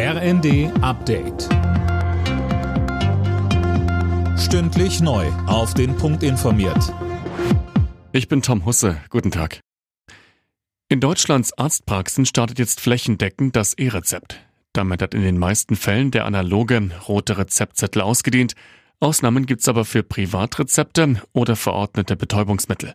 RND Update. Stündlich neu. Auf den Punkt informiert. Ich bin Tom Husse. Guten Tag. In Deutschlands Arztpraxen startet jetzt flächendeckend das E-Rezept. Damit hat in den meisten Fällen der analoge rote Rezeptzettel ausgedient. Ausnahmen gibt's aber für Privatrezepte oder verordnete Betäubungsmittel.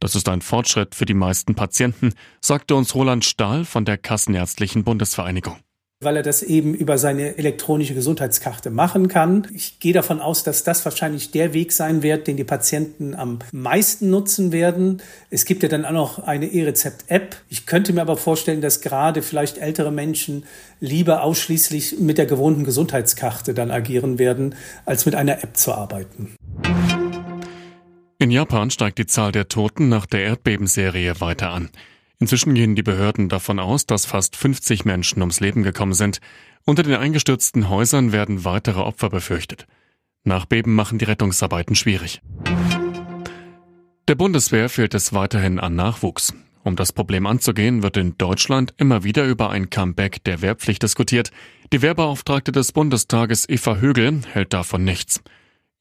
Das ist ein Fortschritt für die meisten Patienten, sagte uns Roland Stahl von der Kassenärztlichen Bundesvereinigung weil er das eben über seine elektronische Gesundheitskarte machen kann. Ich gehe davon aus, dass das wahrscheinlich der Weg sein wird, den die Patienten am meisten nutzen werden. Es gibt ja dann auch noch eine E-Rezept-App. Ich könnte mir aber vorstellen, dass gerade vielleicht ältere Menschen lieber ausschließlich mit der gewohnten Gesundheitskarte dann agieren werden, als mit einer App zu arbeiten. In Japan steigt die Zahl der Toten nach der Erdbebenserie weiter an. Inzwischen gehen die Behörden davon aus, dass fast 50 Menschen ums Leben gekommen sind. Unter den eingestürzten Häusern werden weitere Opfer befürchtet. Nachbeben machen die Rettungsarbeiten schwierig. Der Bundeswehr fehlt es weiterhin an Nachwuchs. Um das Problem anzugehen, wird in Deutschland immer wieder über ein Comeback der Wehrpflicht diskutiert. Die Wehrbeauftragte des Bundestages Eva Högel hält davon nichts.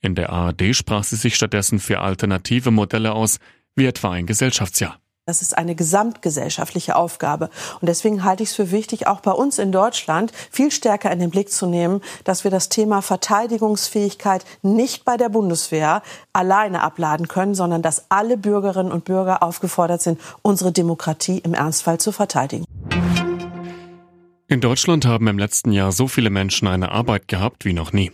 In der ARD sprach sie sich stattdessen für alternative Modelle aus, wie etwa ein Gesellschaftsjahr. Das ist eine gesamtgesellschaftliche Aufgabe. Und deswegen halte ich es für wichtig, auch bei uns in Deutschland viel stärker in den Blick zu nehmen, dass wir das Thema Verteidigungsfähigkeit nicht bei der Bundeswehr alleine abladen können, sondern dass alle Bürgerinnen und Bürger aufgefordert sind, unsere Demokratie im Ernstfall zu verteidigen. In Deutschland haben im letzten Jahr so viele Menschen eine Arbeit gehabt wie noch nie.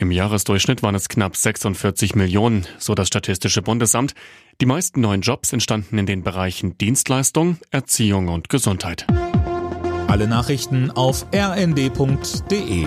Im Jahresdurchschnitt waren es knapp 46 Millionen, so das Statistische Bundesamt. Die meisten neuen Jobs entstanden in den Bereichen Dienstleistung, Erziehung und Gesundheit. Alle Nachrichten auf rnd.de